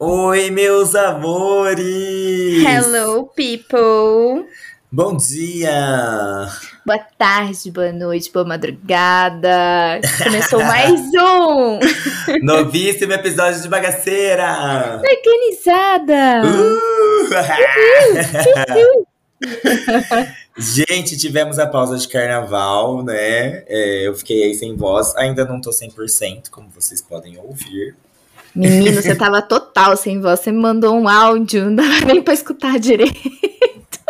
Oi, meus amores! Hello, people! Bom dia! Boa tarde, boa noite, boa madrugada. Começou mais um Novíssimo episódio de Bagaceira! Organizada. Uh! Gente, tivemos a pausa de carnaval, né? É, eu fiquei aí sem voz. Ainda não tô 100%, como vocês podem ouvir. Menino, você tava total sem voz. Você me mandou um áudio, não dava nem pra escutar direito.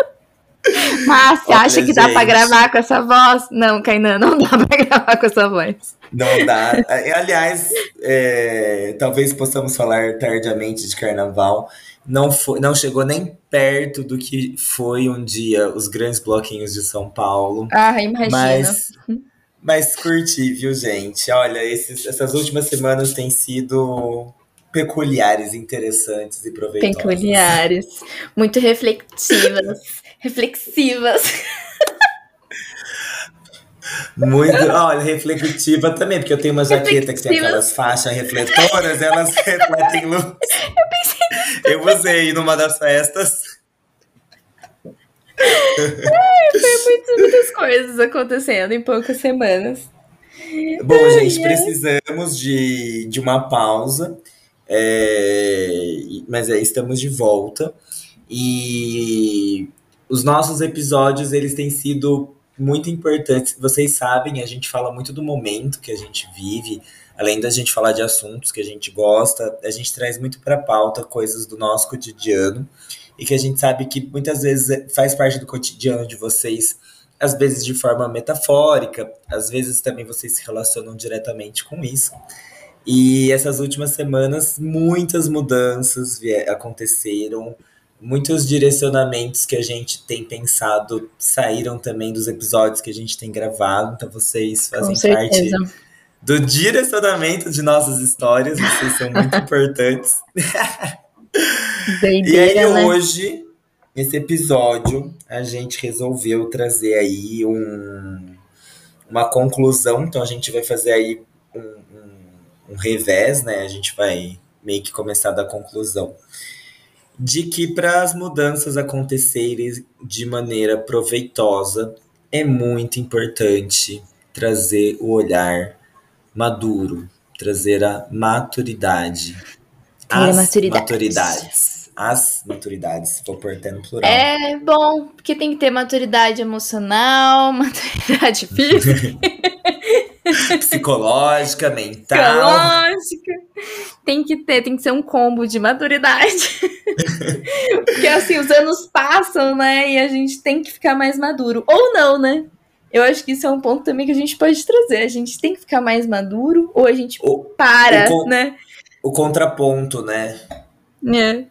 Mas você Olha, acha que dá pra gente. gravar com essa voz? Não, Kainan, não dá pra gravar com essa voz. Não dá. Aliás, é, talvez possamos falar tardiamente de carnaval. Não, foi, não chegou nem perto do que foi um dia os grandes bloquinhos de São Paulo. Ah, imagina. Mas, mas curti, viu, gente? Olha, esses- essas últimas semanas têm sido peculiares, interessantes e proveitosas. Peculiares. Muito reflexivas. reflexivas. Muito, olha, reflexiva também, porque eu tenho uma jaqueta que tem aquelas faixas refletoras, elas refletem luz. Eu pensei Eu usei numa das festas. Muitas, muitas coisas acontecendo em poucas semanas. Bom, gente, precisamos de, de uma pausa, é, mas é, estamos de volta. E os nossos episódios, eles têm sido muito importantes. Vocês sabem, a gente fala muito do momento que a gente vive, além da gente falar de assuntos que a gente gosta, a gente traz muito para pauta coisas do nosso cotidiano e que a gente sabe que muitas vezes faz parte do cotidiano de vocês às vezes de forma metafórica, às vezes também vocês se relacionam diretamente com isso. E essas últimas semanas, muitas mudanças aconteceram, muitos direcionamentos que a gente tem pensado saíram também dos episódios que a gente tem gravado, então vocês fazem parte do direcionamento de nossas histórias, vocês são muito importantes. E aí Doideira, né? hoje, nesse episódio, a gente resolveu trazer aí um, uma conclusão. Então a gente vai fazer aí um, um, revés, né? A gente vai meio que começar da conclusão. De que para as mudanças acontecerem de maneira proveitosa, é muito importante trazer o olhar maduro, trazer a maturidade. As maturidade. maturidades. As maturidades, vou pôr até no plural. É bom, porque tem que ter maturidade emocional, maturidade física, Psicológica, mental. psicológica. Tem que ter, tem que ser um combo de maturidade. porque assim, os anos passam, né? E a gente tem que ficar mais maduro. Ou não, né? Eu acho que isso é um ponto também que a gente pode trazer. A gente tem que ficar mais maduro ou a gente O, para, o né? o contraponto, né? É.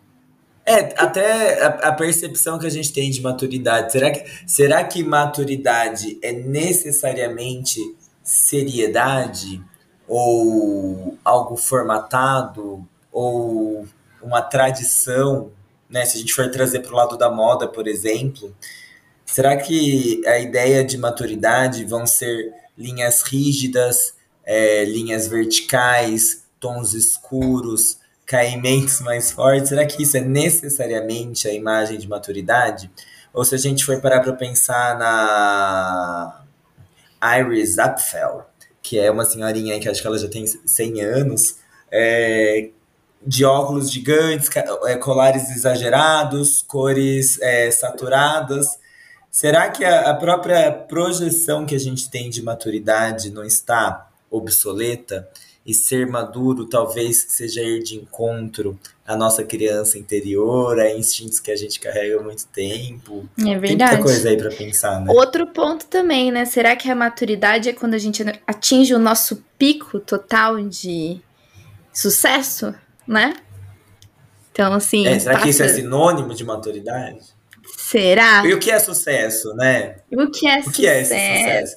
É, até a, a percepção que a gente tem de maturidade. Será que, será que maturidade é necessariamente seriedade? Ou algo formatado? Ou uma tradição? Né? Se a gente for trazer para o lado da moda, por exemplo, será que a ideia de maturidade vão ser linhas rígidas, é, linhas verticais, tons escuros, caimentos mais fortes? Será que isso é necessariamente a imagem de maturidade? Ou se a gente for parar para pensar na Iris Apfel, que é uma senhorinha que acho que ela já tem 100 anos, é, de óculos gigantes, é, colares exagerados, cores é, saturadas. Será que a, a própria projeção que a gente tem de maturidade não está obsoleta? E ser maduro talvez seja ir de encontro à nossa criança interior, a instintos que a gente carrega há muito tempo. É verdade. Tem muita coisa aí para pensar, né? Outro ponto também, né? Será que a maturidade é quando a gente atinge o nosso pico total de sucesso, né? Então, assim. É, será passa... que isso é sinônimo de maturidade? Será? E o que é sucesso, né? O que é, o que é sucesso?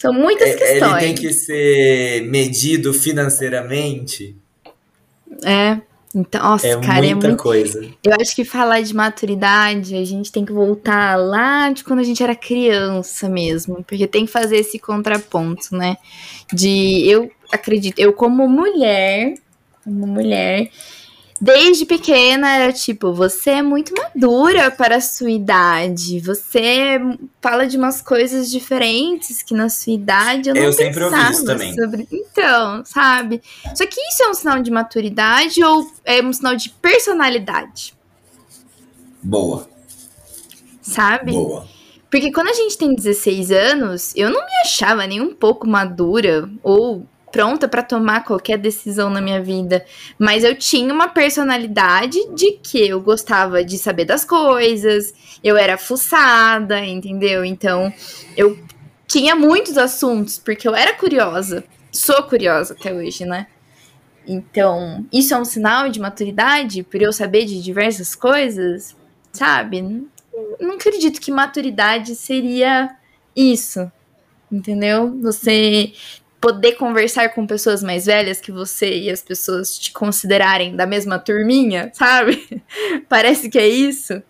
São muitas é, questões. Ele tem que ser medido financeiramente. É. Então, nossa, é cara, muita é muito... coisa. Eu acho que falar de maturidade, a gente tem que voltar lá de quando a gente era criança mesmo, porque tem que fazer esse contraponto, né? De eu acredito, eu como mulher, como mulher, Desde pequena era tipo, você é muito madura para a sua idade. Você fala de umas coisas diferentes que na sua idade eu não eu sempre ouvi isso também. sobre. Então, sabe? Só que isso é um sinal de maturidade ou é um sinal de personalidade? Boa. Sabe? Boa. Porque quando a gente tem 16 anos, eu não me achava nem um pouco madura ou pronta para tomar qualquer decisão na minha vida, mas eu tinha uma personalidade de que eu gostava de saber das coisas, eu era fuçada, entendeu? Então, eu tinha muitos assuntos porque eu era curiosa. Sou curiosa até hoje, né? Então, isso é um sinal de maturidade por eu saber de diversas coisas, sabe? Não acredito que maturidade seria isso, entendeu? Você poder conversar com pessoas mais velhas que você e as pessoas te considerarem da mesma turminha, sabe? Parece que é isso.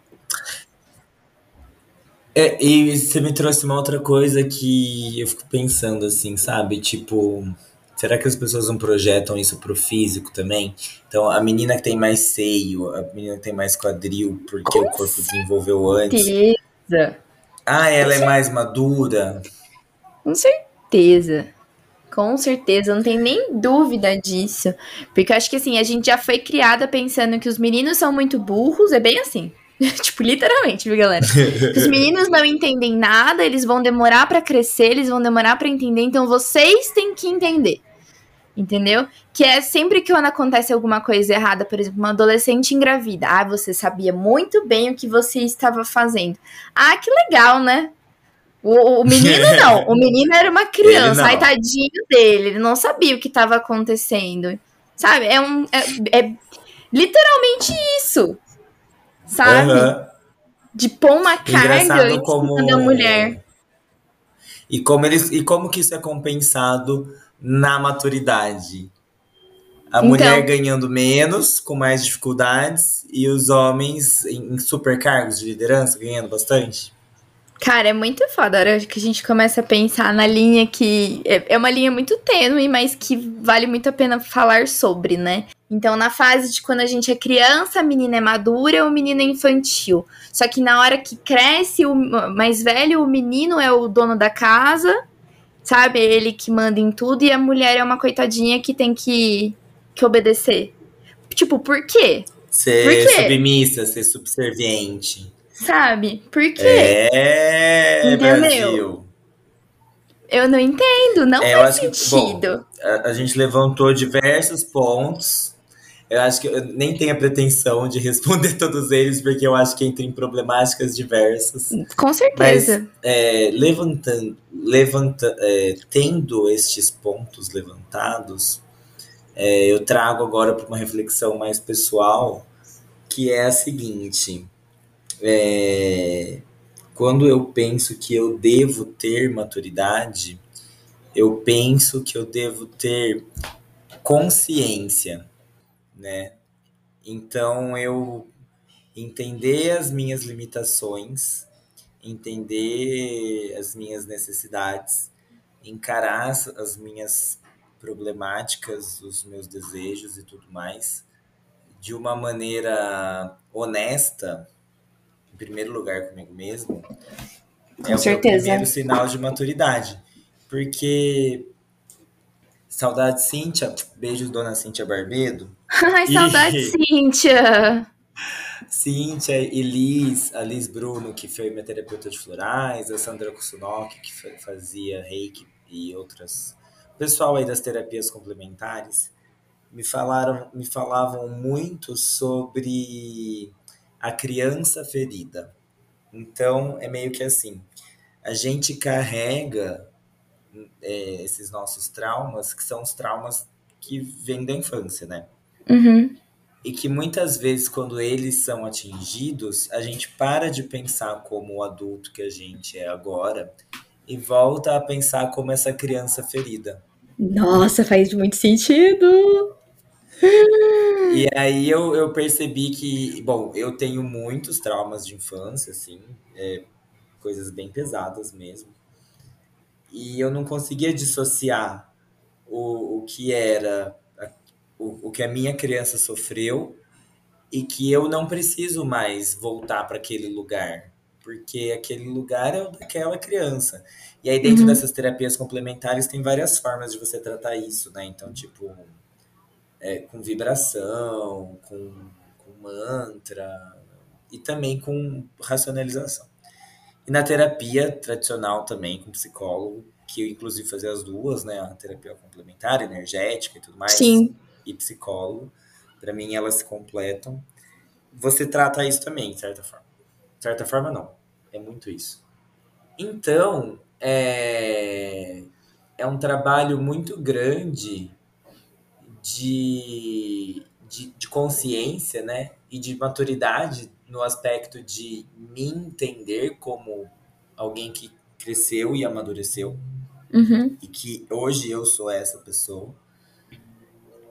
É, e você me trouxe uma outra coisa que eu fico pensando assim, sabe? Tipo, será que as pessoas não projetam isso pro físico também? Então, a menina que tem mais seio, a menina que tem mais quadril, porque o corpo certeza. desenvolveu antes. Ah, ela é mais madura? Com certeza. Com certeza, não tem nem dúvida disso. Porque eu acho que assim, a gente já foi criada pensando que os meninos são muito burros, é bem assim. tipo, literalmente, viu, galera? Os meninos não entendem nada, eles vão demorar para crescer, eles vão demorar para entender, então vocês têm que entender. Entendeu? Que é sempre que quando acontece alguma coisa errada, por exemplo, uma adolescente engravida. Ah, você sabia muito bem o que você estava fazendo. Ah, que legal, né? O, o menino não, o menino era uma criança, aí tadinho dele, ele não sabia o que estava acontecendo. Sabe? É um. É, é literalmente isso. Sabe? Uhum. De pôr uma carga em como... da mulher. E como, eles, e como que isso é compensado na maturidade? A então, mulher ganhando menos, com mais dificuldades, e os homens em, em supercargos de liderança ganhando bastante? Cara, é muito foda a hora que a gente começa a pensar na linha que é, é uma linha muito tênue, mas que vale muito a pena falar sobre, né? Então, na fase de quando a gente é criança, a menina é madura, o menino é infantil. Só que na hora que cresce, o mais velho, o menino é o dono da casa, sabe? É ele que manda em tudo, e a mulher é uma coitadinha que tem que, que obedecer. Tipo, por quê? Ser por quê? submissa, ser subserviente. Sabe? Por quê? É, Entendeu? Brasil. Eu não entendo, não é, faz sentido. Que, bom, a, a, gente levantou diversos pontos. Eu acho que eu nem tenho a pretensão de responder todos eles, porque eu acho que entra em problemáticas diversas. Com certeza. Mas é, levantando, levanta, é, tendo estes pontos levantados, é, eu trago agora para uma reflexão mais pessoal, que é a seguinte é, quando eu penso que eu devo ter maturidade, eu penso que eu devo ter consciência, né? Então eu entender as minhas limitações, entender as minhas necessidades, encarar as minhas problemáticas, os meus desejos e tudo mais de uma maneira honesta primeiro lugar comigo mesmo, Com é certeza. o primeiro sinal de maturidade. Porque. Saudade, Cíntia. Beijo, dona Cíntia Barbedo. Ai, saudade, e... Cíntia. Cíntia e Liz, a Liz Bruno, que foi minha terapeuta de florais, a Sandra Kusunok, que fazia reiki e outras pessoal aí das terapias complementares me falaram, me falavam muito sobre a criança ferida. Então é meio que assim, a gente carrega é, esses nossos traumas, que são os traumas que vêm da infância, né? Uhum. E que muitas vezes, quando eles são atingidos, a gente para de pensar como o adulto que a gente é agora e volta a pensar como essa criança ferida. Nossa, faz muito sentido! E aí eu, eu percebi que, bom, eu tenho muitos traumas de infância, assim, é, coisas bem pesadas mesmo. E eu não conseguia dissociar o, o que era, o, o que a minha criança sofreu e que eu não preciso mais voltar para aquele lugar, porque aquele lugar é o daquela criança. E aí, dentro uhum. dessas terapias complementares, tem várias formas de você tratar isso, né? Então, tipo, é, com vibração, com, com mantra e também com racionalização. E na terapia tradicional também, com psicólogo, que eu inclusive fazia as duas, né? A terapia complementar, energética e tudo mais. Sim. E psicólogo. Para mim, elas se completam. Você trata isso também, de certa forma. De certa forma, não. É muito isso. Então, é, é um trabalho muito grande de, de, de consciência, né? E de maturidade no aspecto de me entender como alguém que cresceu e amadureceu. Uhum. E que hoje eu sou essa pessoa.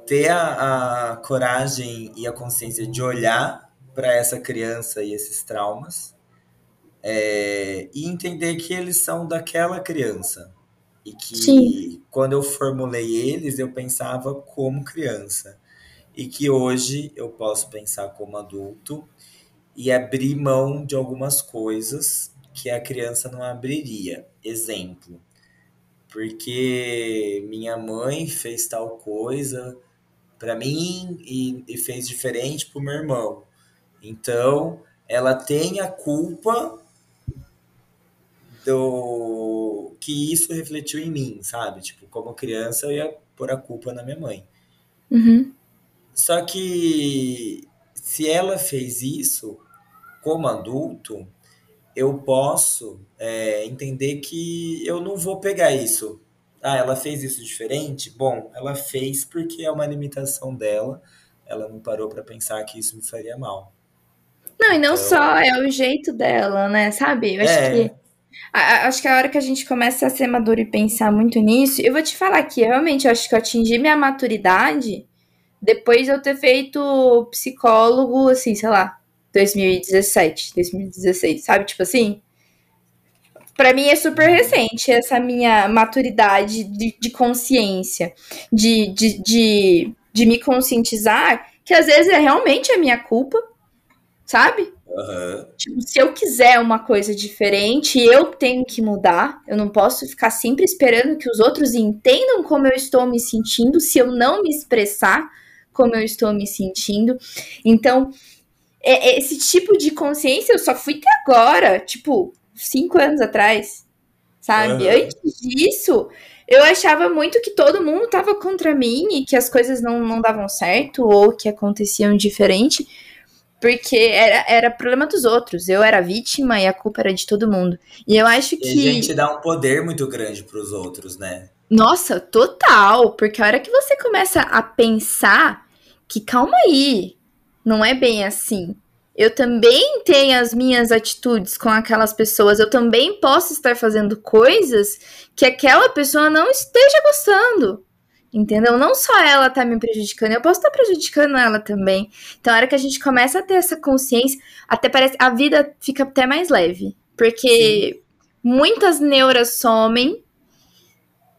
Ter a, a coragem e a consciência de olhar para essa criança e esses traumas é, e entender que eles são daquela criança e que Sim. quando eu formulei eles, eu pensava como criança. E que hoje eu posso pensar como adulto e abrir mão de algumas coisas que a criança não abriria. Exemplo, porque minha mãe fez tal coisa para mim e, e, fez diferente para o meu irmão. Então, ela tem a culpa do que isso refletiu em mim, sabe? Tipo, como criança eu ia pôr a culpa na minha mãe. Uhum. Só que se ela fez isso como adulto, eu posso é, entender que eu não vou pegar isso. Ah, ela fez isso diferente? Bom, ela fez porque é uma limitação dela. Ela não parou para pensar que isso me faria mal. Não, e não então, só é o jeito dela, né? Sabe? Eu acho é, que acho que a hora que a gente começa a ser maduro e pensar muito nisso, eu vou te falar que realmente eu acho que eu atingi minha maturidade depois de eu ter feito psicólogo, assim, sei lá, 2017, 2016, sabe? Tipo assim. Pra mim é super recente essa minha maturidade de, de consciência, de, de, de, de me conscientizar que às vezes é realmente a minha culpa, sabe? Uhum. Tipo, se eu quiser uma coisa diferente, eu tenho que mudar. Eu não posso ficar sempre esperando que os outros entendam como eu estou me sentindo, se eu não me expressar como eu estou me sentindo. Então, é, é esse tipo de consciência eu só fui ter agora, tipo, cinco anos atrás, sabe? Uhum. Antes disso, eu achava muito que todo mundo estava contra mim e que as coisas não, não davam certo ou que aconteciam diferente. Porque era, era problema dos outros. Eu era vítima e a culpa era de todo mundo. E eu acho que. E a gente dá um poder muito grande para os outros, né? Nossa, total. Porque a hora que você começa a pensar que, calma aí, não é bem assim. Eu também tenho as minhas atitudes com aquelas pessoas. Eu também posso estar fazendo coisas que aquela pessoa não esteja gostando. Entendeu? Não só ela tá me prejudicando, eu posso estar prejudicando ela também. Então, a hora que a gente começa a ter essa consciência, até parece a vida fica até mais leve. Porque Sim. muitas neuras somem,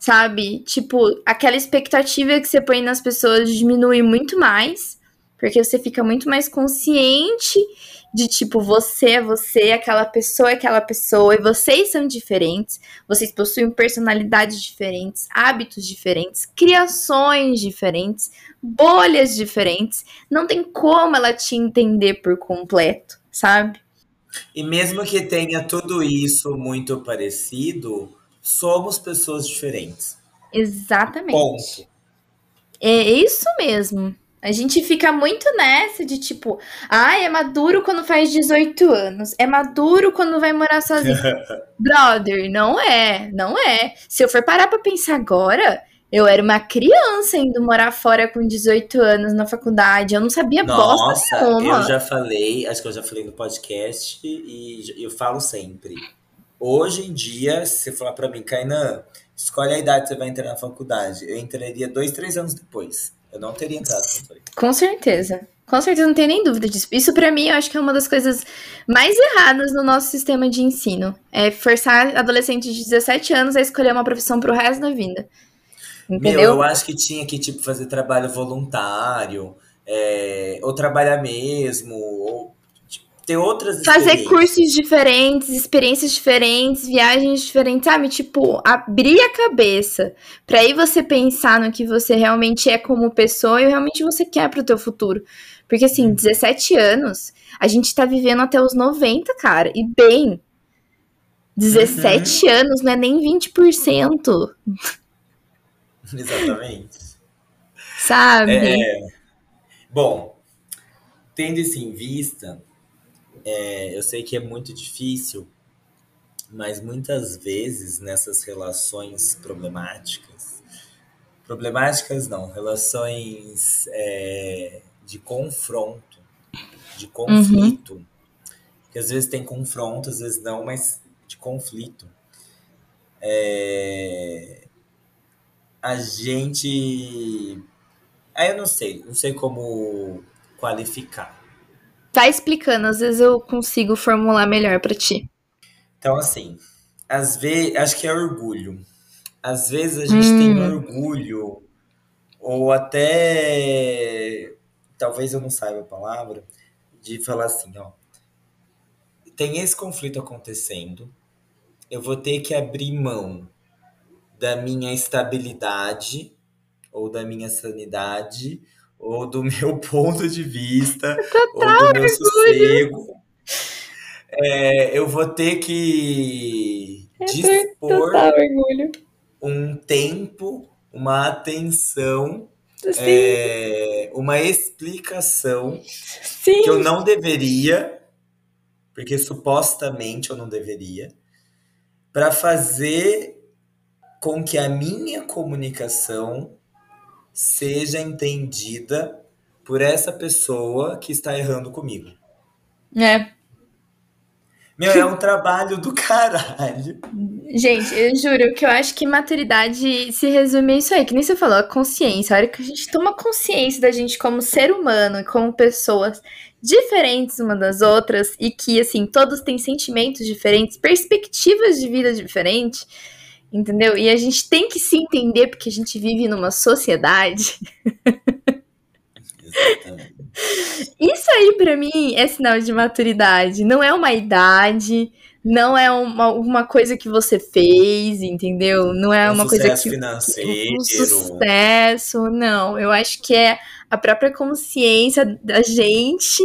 sabe? Tipo, aquela expectativa que você põe nas pessoas diminui muito mais, porque você fica muito mais consciente de tipo, você é você, aquela pessoa é aquela pessoa, e vocês são diferentes, vocês possuem personalidades diferentes, hábitos diferentes, criações diferentes, bolhas diferentes. Não tem como ela te entender por completo, sabe? E mesmo que tenha tudo isso muito parecido, somos pessoas diferentes. Exatamente. Ponto. É isso mesmo. A gente fica muito nessa de tipo, ah, é maduro quando faz 18 anos, é maduro quando vai morar sozinho. Brother, não é, não é. Se eu for parar pra pensar agora, eu era uma criança indo morar fora com 18 anos na faculdade. Eu não sabia Nossa, bosta nenhuma. eu já falei, acho que eu já falei no podcast e eu falo sempre. Hoje em dia, se você falar pra mim, Kainan, escolhe a idade que você vai entrar na faculdade. Eu entraria dois, três anos depois. Eu não teria entrado. Com certeza. Com certeza, não tem nem dúvida disso. Isso, pra mim, eu acho que é uma das coisas mais erradas no nosso sistema de ensino. É forçar adolescentes de 17 anos a escolher uma profissão pro resto da vida. Meu, Entendeu? eu acho que tinha que, tipo, fazer trabalho voluntário, é, ou trabalhar mesmo, ou ter outras Fazer cursos diferentes, experiências diferentes, viagens diferentes, sabe? Tipo, abrir a cabeça. Pra aí você pensar no que você realmente é como pessoa e realmente você quer pro teu futuro. Porque, assim, 17 anos, a gente tá vivendo até os 90, cara. E bem, 17 anos não é nem 20%, Exatamente. sabe? É, bom, tendo isso em vista, é, eu sei que é muito difícil, mas muitas vezes nessas relações problemáticas, problemáticas não, relações é, de confronto, de conflito, que às vezes tem confronto, às vezes não, mas de conflito. É, a gente. Aí eu não sei, não sei como qualificar. Tá explicando, às vezes eu consigo formular melhor pra ti. Então, assim, às vezes, acho que é orgulho. Às vezes a gente Hum. tem orgulho, ou até. Talvez eu não saiba a palavra, de falar assim, ó. Tem esse conflito acontecendo, eu vou ter que abrir mão da minha estabilidade, ou da minha sanidade, ou do meu ponto de vista, ou do meu sossego. É, eu vou ter que dispor orgulho. um tempo, uma atenção, é, uma explicação sim. que eu não deveria, porque supostamente eu não deveria, para fazer com que a minha comunicação seja entendida por essa pessoa que está errando comigo. É. Meu, é um trabalho do caralho. Gente, eu juro que eu acho que maturidade se resume a isso aí, que nem você falou, a consciência. A hora que a gente toma consciência da gente como ser humano e como pessoas diferentes uma das outras e que, assim, todos têm sentimentos diferentes, perspectivas de vida diferentes, entendeu? E a gente tem que se entender porque a gente vive numa sociedade. Isso aí, pra mim, é sinal de maturidade. Não é uma idade, não é uma, uma coisa que você fez, entendeu? Não é Um uma coisa que. financeiro. Um sucesso, não. Eu acho que é a própria consciência da gente,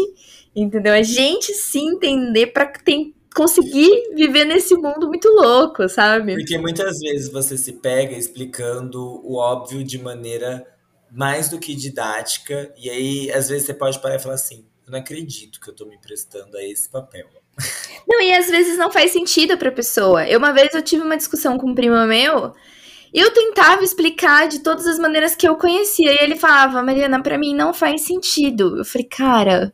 entendeu? A gente se entender tem, conseguir viver nesse mundo muito louco, sabe? Porque muitas vezes você se pega explicando o óbvio de maneira mais do que didática, e aí às vezes você pode parar e falar assim: eu não acredito que eu tô me prestando a esse papel. Não, e às vezes não faz sentido pra pessoa. Eu, uma vez eu tive uma discussão com um primo meu e eu tentava explicar de todas as maneiras que eu conhecia. E ele falava, Mariana, pra mim não faz sentido. Eu falei, cara,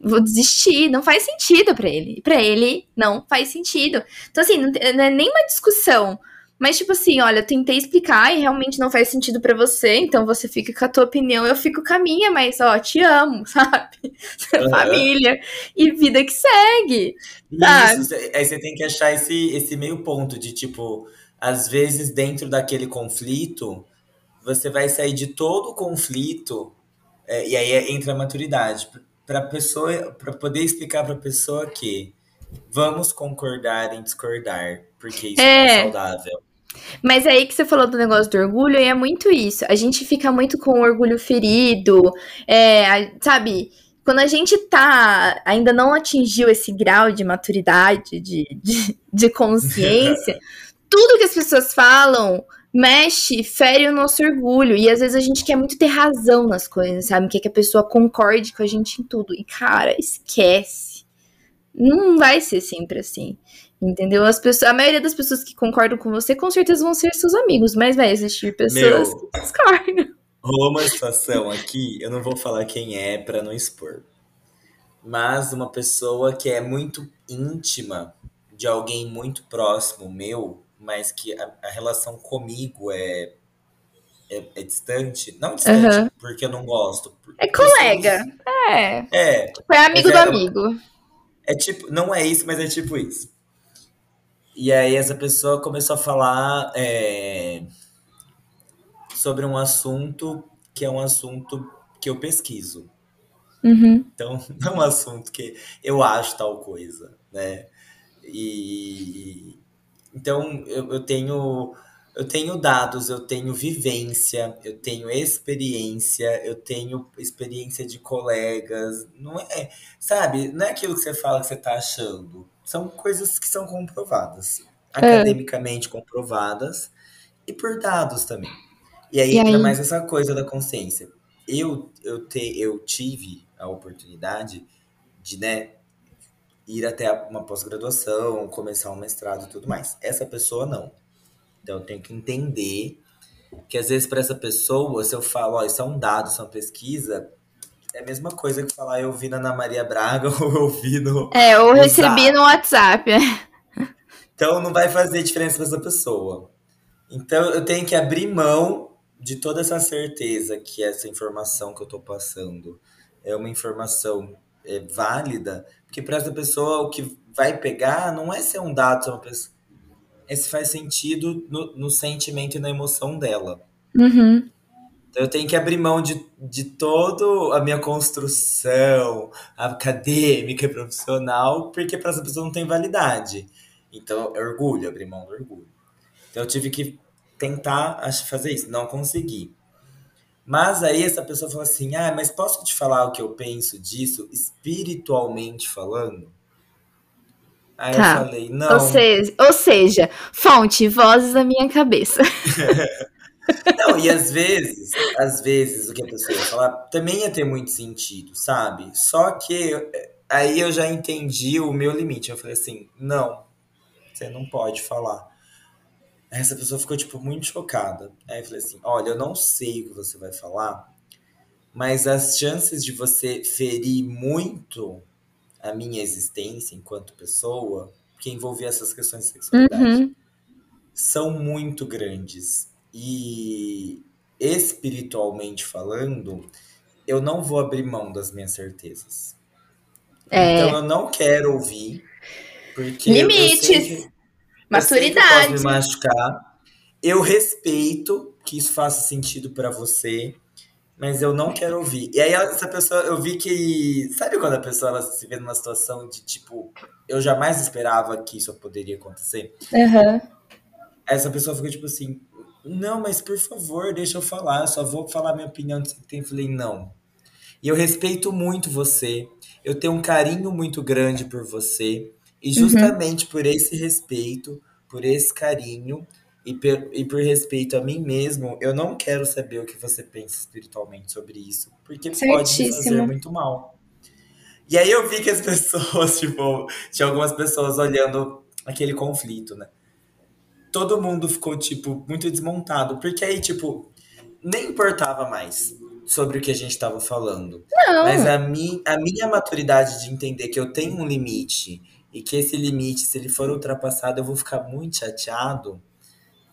vou desistir. Não faz sentido pra ele. Pra ele não faz sentido. Então, assim, não, não é nem uma discussão. Mas, tipo assim, olha, eu tentei explicar e realmente não faz sentido pra você, então você fica com a tua opinião, eu fico com a minha, mas, ó, te amo, sabe? Aham. Família. E vida que segue. Isso, aí você tem que achar esse, esse meio ponto de tipo, às vezes dentro daquele conflito, você vai sair de todo o conflito, é, e aí entra a maturidade, para pessoa, para poder explicar para a pessoa que vamos concordar em discordar, porque isso É. é saudável. Mas é aí que você falou do negócio do orgulho, e é muito isso. A gente fica muito com o orgulho ferido, é, sabe? Quando a gente tá, ainda não atingiu esse grau de maturidade, de, de, de consciência, tudo que as pessoas falam mexe, fere o nosso orgulho. E às vezes a gente quer muito ter razão nas coisas, sabe? Quer que a pessoa concorde com a gente em tudo. E, cara, esquece. Não vai ser sempre assim. Entendeu? As pessoas, a maioria das pessoas que concordam com você, com certeza vão ser seus amigos, mas vai existir pessoas Meu, que discordam. Rolou uma situação aqui, eu não vou falar quem é para não expor. Mas uma pessoa que é muito íntima de alguém muito próximo meu, mas que a, a relação comigo é, é, é, distante. Não distante, uhum. porque eu não gosto. É colega. É. É. Tipo, é amigo do é, amigo. É tipo, não é isso, mas é tipo isso. E aí essa pessoa começou a falar é, sobre um assunto que é um assunto que eu pesquiso. Uhum. Então, não é um assunto que eu acho tal coisa, né? E então eu, eu tenho eu tenho dados, eu tenho vivência, eu tenho experiência, eu tenho experiência de colegas, não é, sabe? Não é aquilo que você fala que você está achando. São coisas que são comprovadas, é. academicamente comprovadas e por dados também. E aí e entra aí? mais essa coisa da consciência. Eu eu te, eu tive a oportunidade de, né, ir até uma pós-graduação, começar um mestrado e tudo mais. Essa pessoa não. Então eu tenho que entender que às vezes para essa pessoa, se eu falo, ó, isso é um dado, isso é uma pesquisa, é a mesma coisa que falar eu vi na Ana Maria Braga ou eu vi no. É, ou recebi Zap. no WhatsApp. Então não vai fazer diferença para essa pessoa. Então eu tenho que abrir mão de toda essa certeza que essa informação que eu estou passando é uma informação é, válida, porque para essa pessoa o que vai pegar não é ser um dado, é, uma pessoa, é se faz sentido no, no sentimento e na emoção dela. Uhum. Então eu tenho que abrir mão de, de toda a minha construção acadêmica e profissional, porque para essa pessoa não tem validade. Então é orgulho, abrir mão do orgulho. Então eu tive que tentar fazer isso, não consegui. Mas aí essa pessoa falou assim: ah, mas posso te falar o que eu penso disso espiritualmente falando? Aí tá. eu falei, não. Ou seja, ou seja, fonte, vozes da minha cabeça. não, e às vezes, às vezes o que a pessoa ia falar também ia ter muito sentido, sabe? Só que aí eu já entendi o meu limite. Eu falei assim, não, você não pode falar. Essa pessoa ficou, tipo, muito chocada. Aí eu falei assim: olha, eu não sei o que você vai falar, mas as chances de você ferir muito a minha existência enquanto pessoa, que envolvia essas questões de sexualidade, uhum. são muito grandes. E espiritualmente falando, eu não vou abrir mão das minhas certezas. É... Então eu não quero ouvir. Porque Limites. Maturidade. Eu, me machucar. eu respeito que isso faça sentido para você, mas eu não quero ouvir. E aí essa pessoa, eu vi que, sabe quando a pessoa ela se vê numa situação de tipo, eu jamais esperava que isso poderia acontecer? Uhum. Essa pessoa ficou tipo assim, não, mas por favor, deixa eu falar, eu só vou falar minha opinião do que tem. Eu falei, não. E eu respeito muito você, eu tenho um carinho muito grande por você. E justamente uhum. por esse respeito, por esse carinho e por, e por respeito a mim mesmo, eu não quero saber o que você pensa espiritualmente sobre isso, porque pode me fazer muito mal. E aí eu vi que as pessoas, tipo, tinha algumas pessoas olhando aquele conflito, né? Todo mundo ficou, tipo, muito desmontado, porque aí, tipo, nem importava mais sobre o que a gente estava falando. Não. Mas a, mi, a minha maturidade de entender que eu tenho um limite e que esse limite, se ele for ultrapassado, eu vou ficar muito chateado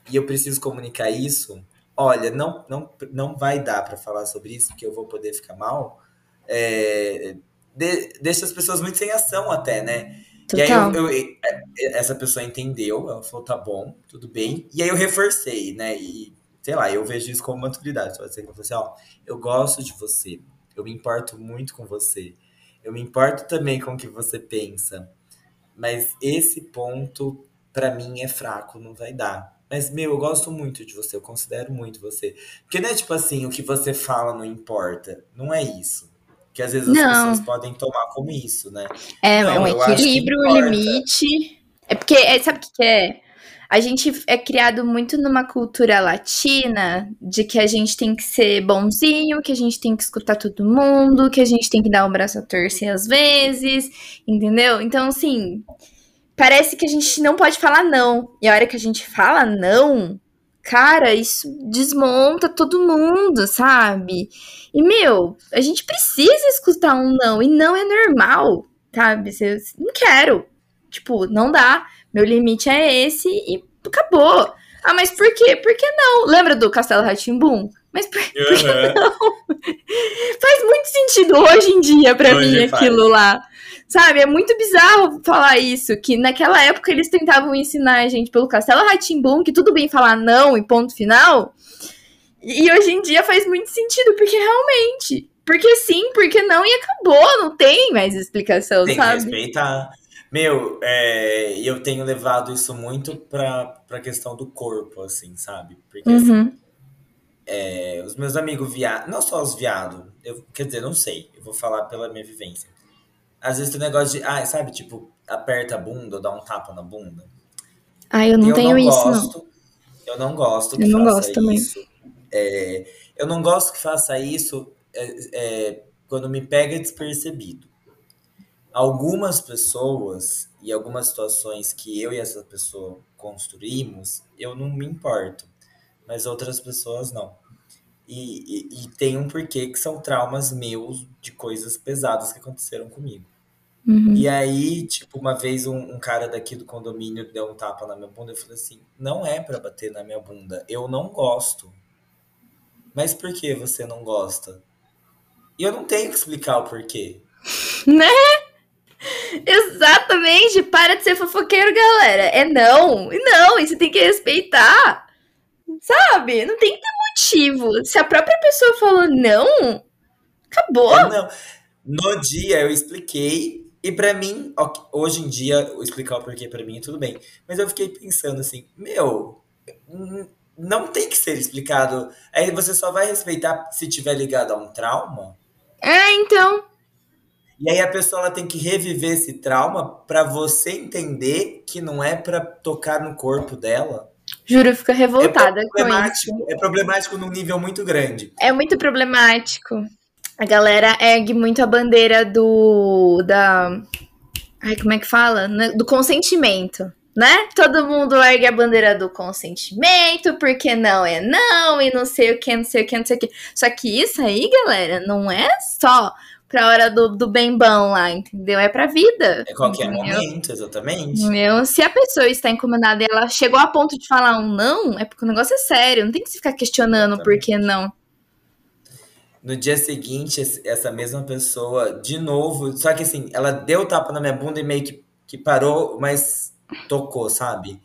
e eu preciso comunicar isso. Olha, não, não, não vai dar para falar sobre isso, porque eu vou poder ficar mal. É, de, deixa as pessoas muito sem ação até, né? Total. E aí eu, eu, essa pessoa entendeu, ela falou, tá bom, tudo bem. E aí eu reforcei, né? E, sei lá, eu vejo isso como maturidade. Que eu falei assim, ó, eu gosto de você, eu me importo muito com você. Eu me importo também com o que você pensa. Mas esse ponto, para mim, é fraco, não vai dar. Mas, meu, eu gosto muito de você, eu considero muito você. Porque não é tipo assim, o que você fala não importa. Não é isso. Que às vezes as não. pessoas podem tomar como isso, né? É, não, um equilíbrio, limite. É porque, é, sabe o que, que é? A gente é criado muito numa cultura latina de que a gente tem que ser bonzinho, que a gente tem que escutar todo mundo, que a gente tem que dar o braço a torcer às vezes, entendeu? Então, assim, parece que a gente não pode falar não. E a hora que a gente fala não, cara, isso desmonta todo mundo, sabe? E, meu, a gente precisa escutar um não, e não é normal, sabe? Não quero. Tipo, não dá. Meu limite é esse e acabou. Ah, mas por quê? Por que não? Lembra do Castelo Ratimbum? Mas por, uhum. por, que não? faz muito sentido hoje em dia para mim aquilo lá. Sabe? É muito bizarro falar isso, que naquela época eles tentavam ensinar a gente pelo Castelo Ratimbum que tudo bem falar não e ponto final. E hoje em dia faz muito sentido, porque realmente. Porque sim, porque não, e acabou, não tem mais explicação, tem sabe? Que respeitar. Meu, é, eu tenho levado isso muito pra, pra questão do corpo, assim, sabe? Porque assim, uhum. assim, é, os meus amigos viados, não só os viados, eu, quer dizer, não sei, eu vou falar pela minha vivência. Às vezes tem um negócio de, ah, sabe, tipo, aperta a bunda ou dá um tapa na bunda. Ah, eu não eu tenho não isso, gosto, não. Eu não gosto que eu não faça gosto isso. É, eu não gosto que faça isso é, é quando me pega despercebido algumas pessoas e algumas situações que eu e essa pessoa construímos, eu não me importo, mas outras pessoas não. E, e, e, tem um porquê que são traumas meus de coisas pesadas que aconteceram comigo. Uhum. E aí, tipo, uma vez um, um, cara daqui do condomínio deu um tapa na minha bunda. Eu falei assim: não é para bater na minha bunda. Eu não gosto. Mas por que você não gosta? E eu não tenho que explicar o porquê. Né? Exatamente. Para de ser fofoqueiro, galera. É não. Não, e você tem que respeitar. Sabe? Não tem que ter motivo. Se a própria pessoa falou não, acabou. É, não. No dia eu expliquei. E para mim, hoje em dia, explicar o porquê para mim tudo bem. Mas eu fiquei pensando assim, meu, não tem que ser explicado. Aí você só vai respeitar se tiver ligado a um trauma? É, então. E aí a pessoa ela tem que reviver esse trauma para você entender que não é para tocar no corpo dela. Juro, fica revoltada é problemático, É problemático num nível muito grande. É muito problemático. A galera ergue muito a bandeira do da Ai, como é que fala? Do consentimento, né? Todo mundo ergue a bandeira do consentimento, porque não é não, e não sei o que, não sei o que, não sei o que. Só que isso aí, galera, não é só pra hora do, do bem bom lá, entendeu? É pra vida. É qualquer entendeu? momento, exatamente. Meu, se a pessoa está incomodada e ela chegou a ponto de falar um não, é porque o negócio é sério. Não tem que se ficar questionando por que não. No dia seguinte, essa mesma pessoa, de novo, só que assim, ela deu tapa na minha bunda e meio que, que parou, mas tocou, sabe?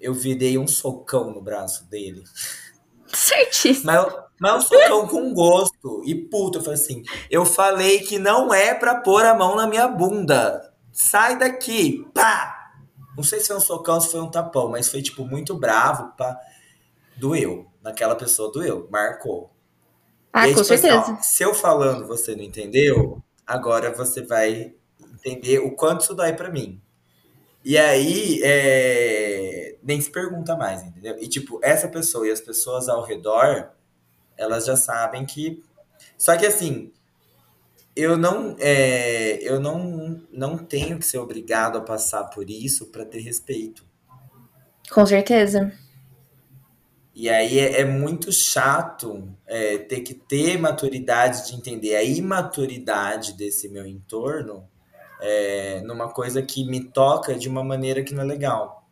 Eu virei um socão no braço dele. Certíssimo. Mas, mas um socão com gosto. E puto, eu falei assim: eu falei que não é pra pôr a mão na minha bunda. Sai daqui! Pá! Não sei se foi um socão, se foi um tapão, mas foi, tipo, muito bravo, pá. Doeu. Naquela pessoa doeu. Marcou. Ah, aí, com tipo, certeza. Assim, ó, se eu falando você não entendeu, agora você vai entender o quanto isso dói pra mim. E aí, é... nem se pergunta mais, entendeu? E, tipo, essa pessoa e as pessoas ao redor elas já sabem que. Só que assim, eu não, é, eu não, não tenho que ser obrigado a passar por isso para ter respeito. Com certeza. E aí é, é muito chato é, ter que ter maturidade de entender a imaturidade desse meu entorno é, numa coisa que me toca de uma maneira que não é legal.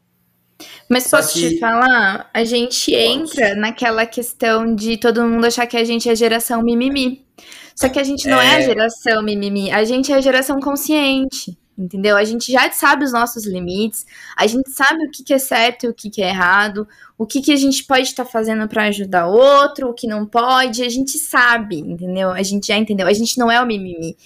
Mas posso te falar? A gente entra naquela questão de todo mundo achar que a gente é geração mimimi. Só que a gente não é, é a geração mimimi, a gente é a geração consciente. Entendeu? A gente já sabe os nossos limites, a gente sabe o que, que é certo e o que, que é errado, o que, que a gente pode estar tá fazendo para ajudar o outro, o que não pode, a gente sabe, entendeu? A gente já entendeu, a gente não é o mimimi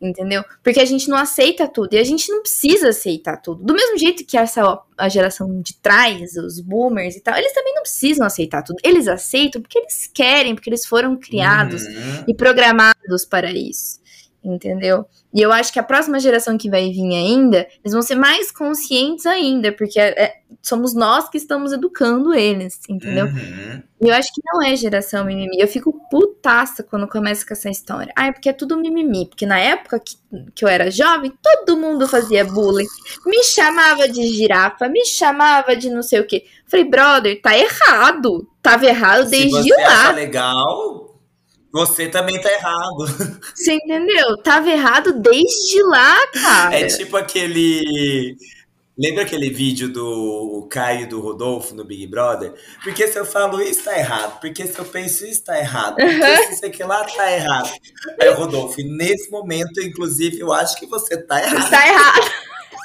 entendeu? Porque a gente não aceita tudo e a gente não precisa aceitar tudo. Do mesmo jeito que essa a geração de trás, os boomers e tal, eles também não precisam aceitar tudo. Eles aceitam porque eles querem, porque eles foram criados uhum. e programados para isso. Entendeu? E eu acho que a próxima geração que vai vir ainda, eles vão ser mais conscientes ainda, porque é, é somos nós que estamos educando eles, entendeu? Uhum. E eu acho que não é geração mimimi. Eu fico putaça quando começa com essa história. Ah, é porque é tudo mimimi. Porque na época que, que eu era jovem, todo mundo fazia bullying. Me chamava de girafa, me chamava de não sei o quê. Falei, brother, tá errado. Tava errado desde lá. Acha legal, você também tá errado. Você entendeu? Tava errado desde lá, cara. É tipo aquele Lembra aquele vídeo do Caio e do Rodolfo no Big Brother? Porque se eu falo isso, tá errado. Porque se eu penso isso, tá errado. Porque uhum. se isso aqui lá, tá errado. Aí, Rodolfo, nesse momento, inclusive, eu acho que você tá errado. Tá errado.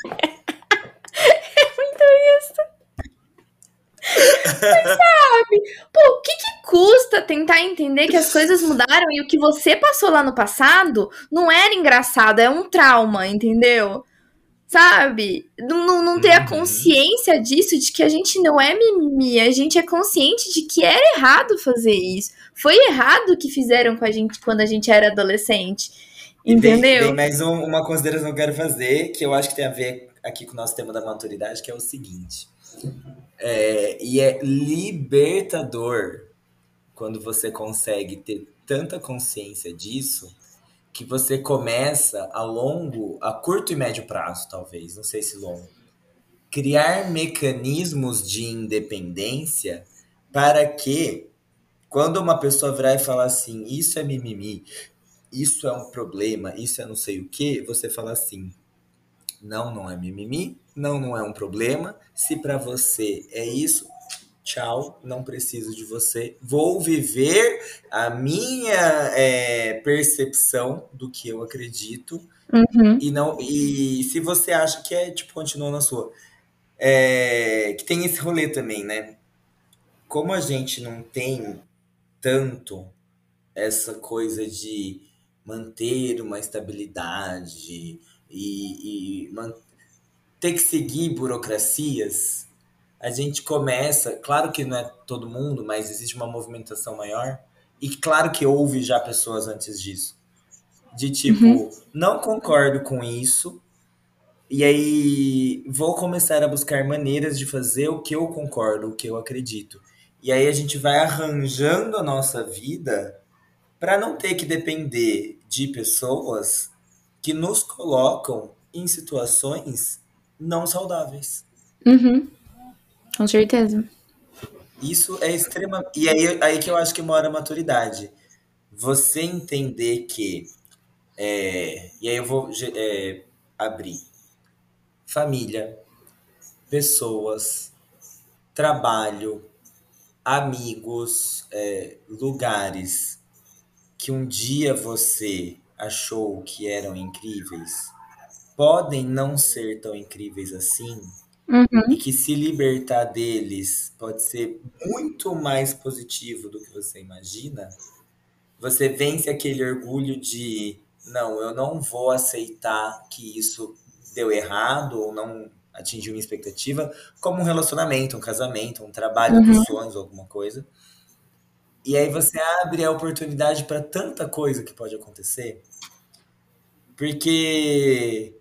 é muito isso. Mas sabe, pô, o que, que custa tentar entender que as coisas mudaram e o que você passou lá no passado não era engraçado, é um trauma, entendeu? sabe? Não, não ter a uhum. consciência disso, de que a gente não é mimimi, a gente é consciente de que era errado fazer isso. Foi errado o que fizeram com a gente quando a gente era adolescente. Entendeu? Tem, mais um, uma consideração que eu quero fazer, que eu acho que tem a ver aqui com o nosso tema da maturidade, que é o seguinte. É, e é libertador quando você consegue ter tanta consciência disso que você começa a longo, a curto e médio prazo, talvez, não sei se longo, criar mecanismos de independência para que quando uma pessoa virar e falar assim, isso é mimimi, isso é um problema, isso é não sei o que, você fala assim, não, não é mimimi, não, não é um problema. Se para você é isso, tchau, não preciso de você, vou viver a minha é, percepção do que eu acredito uhum. e não e se você acha que é tipo continua na sua, é, que tem esse rolê também, né? Como a gente não tem tanto essa coisa de manter uma estabilidade e, e ter que seguir burocracias a gente começa, claro que não é todo mundo, mas existe uma movimentação maior, e claro que houve já pessoas antes disso. De tipo, uhum. não concordo com isso, e aí vou começar a buscar maneiras de fazer o que eu concordo, o que eu acredito. E aí a gente vai arranjando a nossa vida para não ter que depender de pessoas que nos colocam em situações não saudáveis. Uhum. Com certeza. Isso é extrema. E aí, aí que eu acho que mora a maturidade. Você entender que. É... E aí eu vou é, abrir. Família, pessoas, trabalho, amigos, é, lugares que um dia você achou que eram incríveis podem não ser tão incríveis assim Uhum. E que se libertar deles pode ser muito mais positivo do que você imagina. Você vence aquele orgulho de não, eu não vou aceitar que isso deu errado ou não atingiu minha expectativa, como um relacionamento, um casamento, um trabalho uhum. dos sonhos, alguma coisa. E aí você abre a oportunidade para tanta coisa que pode acontecer. Porque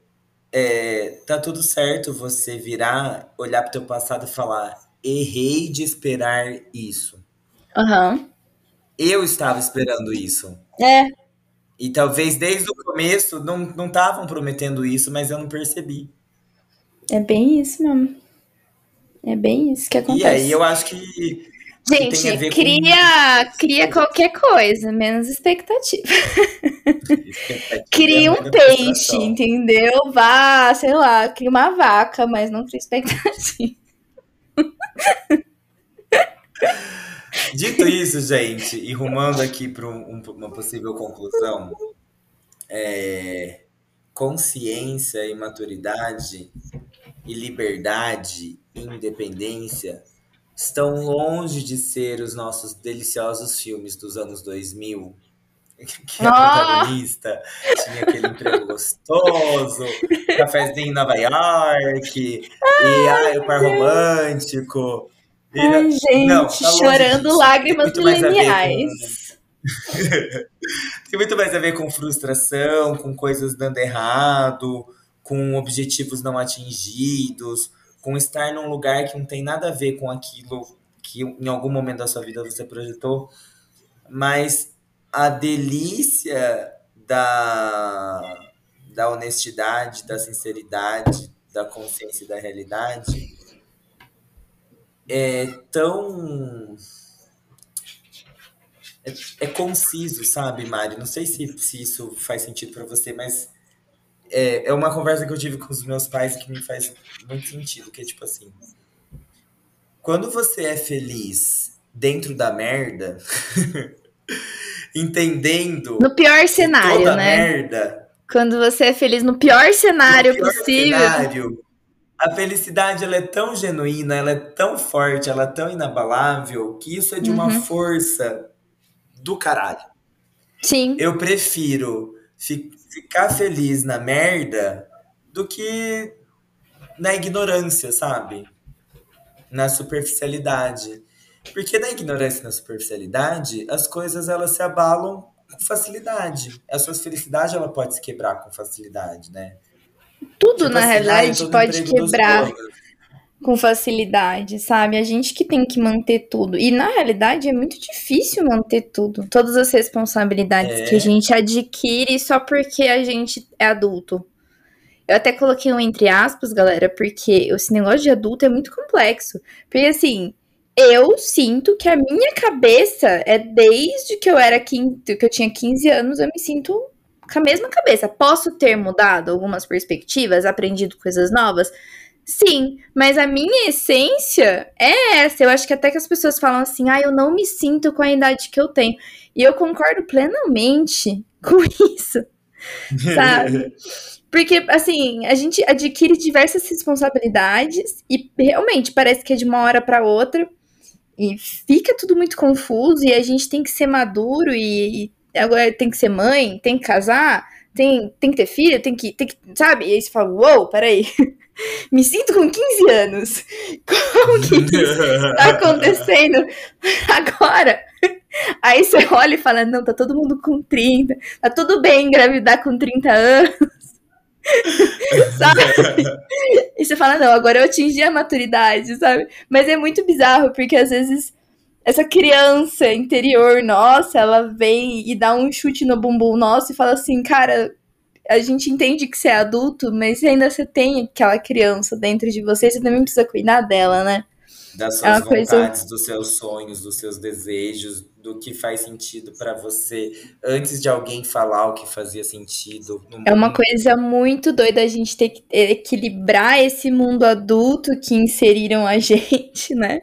é, tá tudo certo você virar, olhar pro teu passado e falar: errei de esperar isso. Uhum. Eu estava esperando isso. É. E talvez desde o começo não estavam prometendo isso, mas eu não percebi. É bem isso mesmo. É bem isso que acontece. E aí eu acho que. Gente, cria, com... cria qualquer coisa, menos expectativa. cria um peixe, entendeu? Vá, sei lá, cria uma vaca, mas não cria expectativa. Dito isso, gente, e rumando aqui para um, uma possível conclusão, é, consciência e maturidade e liberdade e independência estão longe de ser os nossos deliciosos filmes dos anos 2000 que a protagonista tinha aquele emprego gostoso, cafezinho em Nova York, ai, e ai, o par romântico. E, ai, gente, não, tá chorando disso. lágrimas mileniais. tem muito mais a ver com frustração, com coisas dando errado, com objetivos não atingidos, com estar num lugar que não tem nada a ver com aquilo que em algum momento da sua vida você projetou. Mas a delícia da, da honestidade, da sinceridade, da consciência da realidade é tão. É, é conciso, sabe, Mari? Não sei se, se isso faz sentido para você, mas é, é uma conversa que eu tive com os meus pais que me faz muito sentido, que é tipo assim. Quando você é feliz dentro da merda, entendendo. No pior cenário, toda né? merda. Quando você é feliz no pior cenário no pior possível. Cenário, a felicidade ela é tão genuína, ela é tão forte, ela é tão inabalável, que isso é de uma uhum. força do caralho. Sim. Eu prefiro fi ficar feliz na merda do que na ignorância, sabe? Na superficialidade. Porque na ignorância e na superficialidade, as coisas elas se abalam com facilidade. A sua felicidade ela pode se quebrar com facilidade, né? Tudo tipo na assim, realidade pode quebrar com facilidade, sabe? A gente que tem que manter tudo. E na realidade é muito difícil manter tudo. Todas as responsabilidades é. que a gente adquire só porque a gente é adulto. Eu até coloquei um entre aspas, galera, porque esse negócio de adulto é muito complexo. Porque assim, eu sinto que a minha cabeça é desde que eu era quinto, que eu tinha 15 anos, eu me sinto com a mesma cabeça. Posso ter mudado algumas perspectivas, aprendido coisas novas? Sim, mas a minha essência é essa. Eu acho que até que as pessoas falam assim: "Ah, eu não me sinto com a idade que eu tenho". E eu concordo plenamente com isso. Sabe? Porque, assim, a gente adquire diversas responsabilidades e realmente parece que é de uma hora para outra. E fica tudo muito confuso e a gente tem que ser maduro e, e agora tem que ser mãe, tem que casar, tem, tem que ter filho, tem que, tem que, sabe? E aí você fala, uou, wow, peraí, me sinto com 15 anos. Como que isso tá acontecendo agora? Aí você olha e fala, não, tá todo mundo com 30, tá tudo bem engravidar com 30 anos. sabe? E você fala, não, agora eu atingi a maturidade, sabe? Mas é muito bizarro, porque às vezes essa criança interior nossa, ela vem e dá um chute no bumbum nosso e fala assim, cara, a gente entende que você é adulto, mas ainda você tem aquela criança dentro de você, você também precisa cuidar dela, né? Das suas é vontades, coisa... dos seus sonhos, dos seus desejos, do que faz sentido para você antes de alguém falar o que fazia sentido. é uma coisa muito doida a gente ter que equilibrar esse mundo adulto que inseriram a gente, né?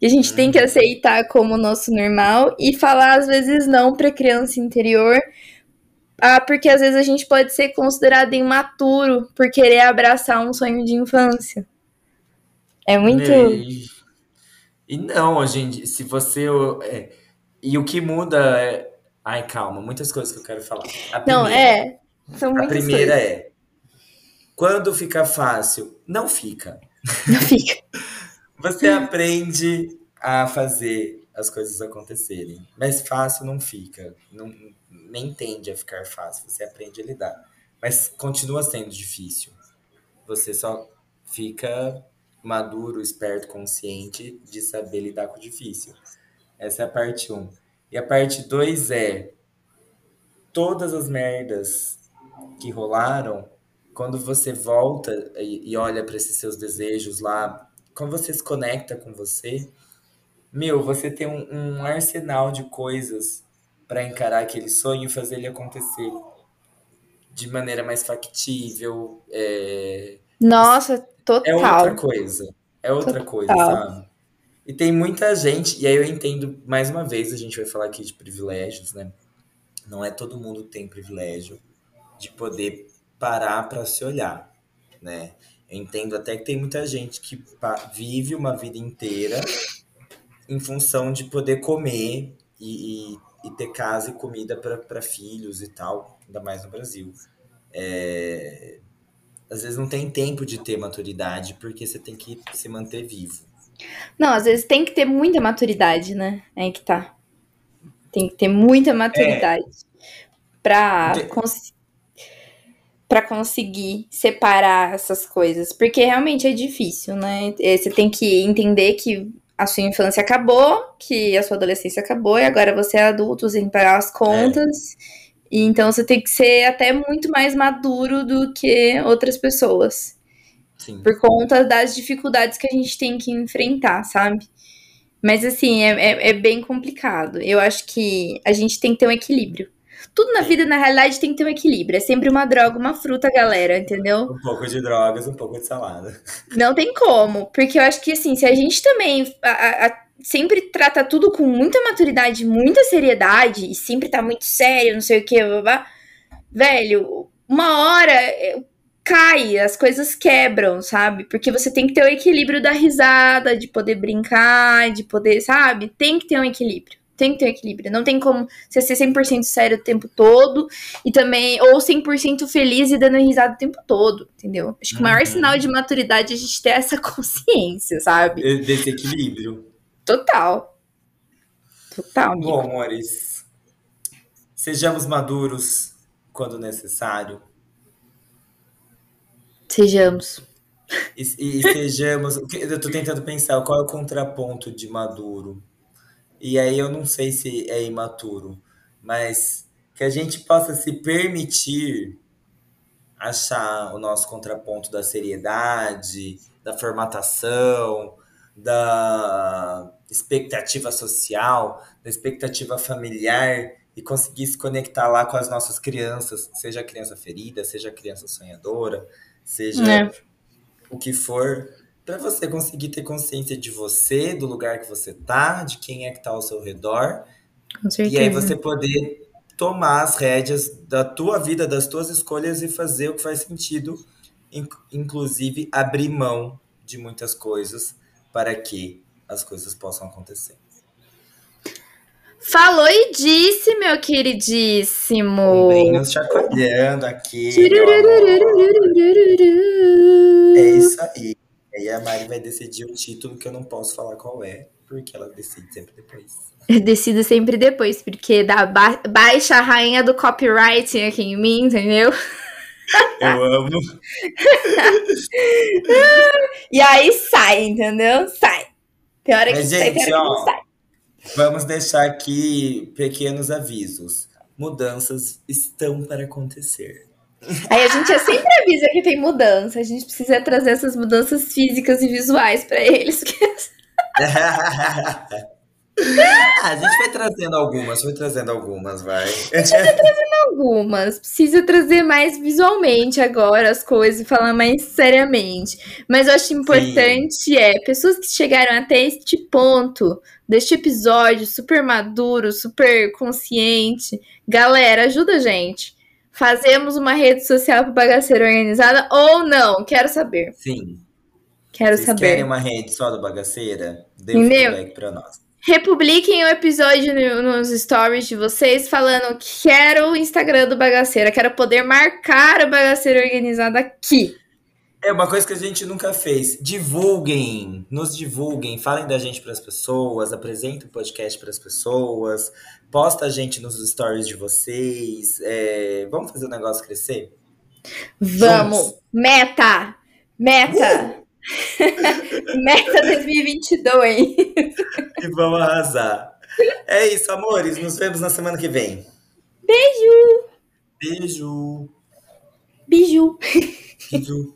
E a gente tem que uhum. aceitar como nosso normal e falar às vezes não para criança interior. Ah, porque às vezes a gente pode ser considerado imaturo por querer abraçar um sonho de infância. É muito. E, e não, gente, se você. É, e o que muda é. Ai, calma, muitas coisas que eu quero falar. A primeira, não, é. São muitas a primeira coisas. é. Quando fica fácil, não fica. Não fica. Você aprende a fazer as coisas acontecerem. Mas fácil não fica. Não, nem tende a ficar fácil. Você aprende a lidar. Mas continua sendo difícil. Você só fica maduro, esperto, consciente de saber lidar com o difícil. Essa é a parte 1. Um. E a parte 2 é todas as merdas que rolaram, quando você volta e, e olha para esses seus desejos lá, quando você se conecta com você, meu, você tem um, um arsenal de coisas para encarar aquele sonho e fazer ele acontecer de maneira mais factível. É... Nossa, total. É outra coisa. É outra total. coisa, sabe? E tem muita gente, e aí eu entendo, mais uma vez, a gente vai falar aqui de privilégios, né? Não é todo mundo que tem privilégio de poder parar para se olhar, né? Eu entendo até que tem muita gente que vive uma vida inteira em função de poder comer e, e, e ter casa e comida para filhos e tal, ainda mais no Brasil. É, às vezes não tem tempo de ter maturidade porque você tem que se manter vivo. Não, às vezes tem que ter muita maturidade, né? É aí que tá. Tem que ter muita maturidade. É. para cons para conseguir separar essas coisas, porque realmente é difícil, né? É, você tem que entender que a sua infância acabou, que a sua adolescência acabou e agora você é adulto, você tem que pagar as contas. É. E então você tem que ser até muito mais maduro do que outras pessoas. Sim. Por conta das dificuldades que a gente tem que enfrentar, sabe? Mas assim, é, é, é bem complicado. Eu acho que a gente tem que ter um equilíbrio. Tudo na vida, na realidade, tem que ter um equilíbrio. É sempre uma droga, uma fruta, galera, entendeu? Um pouco de drogas, um pouco de salada. Não tem como. Porque eu acho que, assim, se a gente também a, a, sempre trata tudo com muita maturidade, muita seriedade, e sempre tá muito sério, não sei o que, blá, blá, velho, uma hora eh, cai, as coisas quebram, sabe? Porque você tem que ter o equilíbrio da risada, de poder brincar, de poder, sabe? Tem que ter um equilíbrio. Tem que ter equilíbrio. Não tem como você ser 100% sério o tempo todo e também, ou 100% feliz e dando risada o tempo todo, entendeu? Acho que o maior uhum. sinal de maturidade é a gente ter essa consciência, sabe? Desse equilíbrio. Total. Total. Amigo. Bom, amores, sejamos maduros quando necessário. Sejamos. E, e sejamos. Eu tô tentando pensar qual é o contraponto de maduro. E aí eu não sei se é imaturo, mas que a gente possa se permitir achar o nosso contraponto da seriedade, da formatação, da expectativa social, da expectativa familiar e conseguir se conectar lá com as nossas crianças, seja criança ferida, seja criança sonhadora, seja é. o que for, para você conseguir ter consciência de você, do lugar que você tá, de quem é que tá ao seu redor. Com certeza. E aí você poder tomar as rédeas da tua vida, das tuas escolhas e fazer o que faz sentido, inclusive abrir mão de muitas coisas para que as coisas possam acontecer. Falou e disse, meu queridíssimo. Bem nos chacoalhando aqui. é isso aí. Aí a Mari vai decidir o título que eu não posso falar qual é, porque ela decide sempre depois. Eu decido sempre depois, porque dá ba baixa a rainha do copyright aqui em mim, entendeu? Eu amo. e aí sai, entendeu? Sai. Tem hora que Mas, sai, gente, ó, sai. Vamos deixar aqui pequenos avisos. Mudanças estão para acontecer. Aí a gente sempre avisa que tem mudança. A gente precisa trazer essas mudanças físicas e visuais para eles. a gente vai trazendo algumas, vai trazendo algumas, vai. A gente vai trazendo algumas. Precisa trazer mais visualmente agora as coisas e falar mais seriamente. Mas eu acho importante Sim. é pessoas que chegaram até este ponto deste episódio super maduro, super consciente. Galera, ajuda a gente. Fazemos uma rede social para bagaceira organizada ou não? Quero saber. Sim. Quero Vocês saber. querem uma rede só do bagaceira? Dê um feedback para nós. Republiquem o episódio no, nos stories de vocês falando quero o Instagram do Bagaceira, quero poder marcar o Bagaceira organizado aqui. É uma coisa que a gente nunca fez. Divulguem, nos divulguem, falem da gente para as pessoas, apresentem o podcast para as pessoas, posta a gente nos stories de vocês. É, vamos fazer o negócio crescer? Vamos! Juntos. Meta! Meta! Uh! Meta 2022! e vamos arrasar. É isso, amores. Nos vemos na semana que vem. Beijo! Beijo! Beijo! Beijo!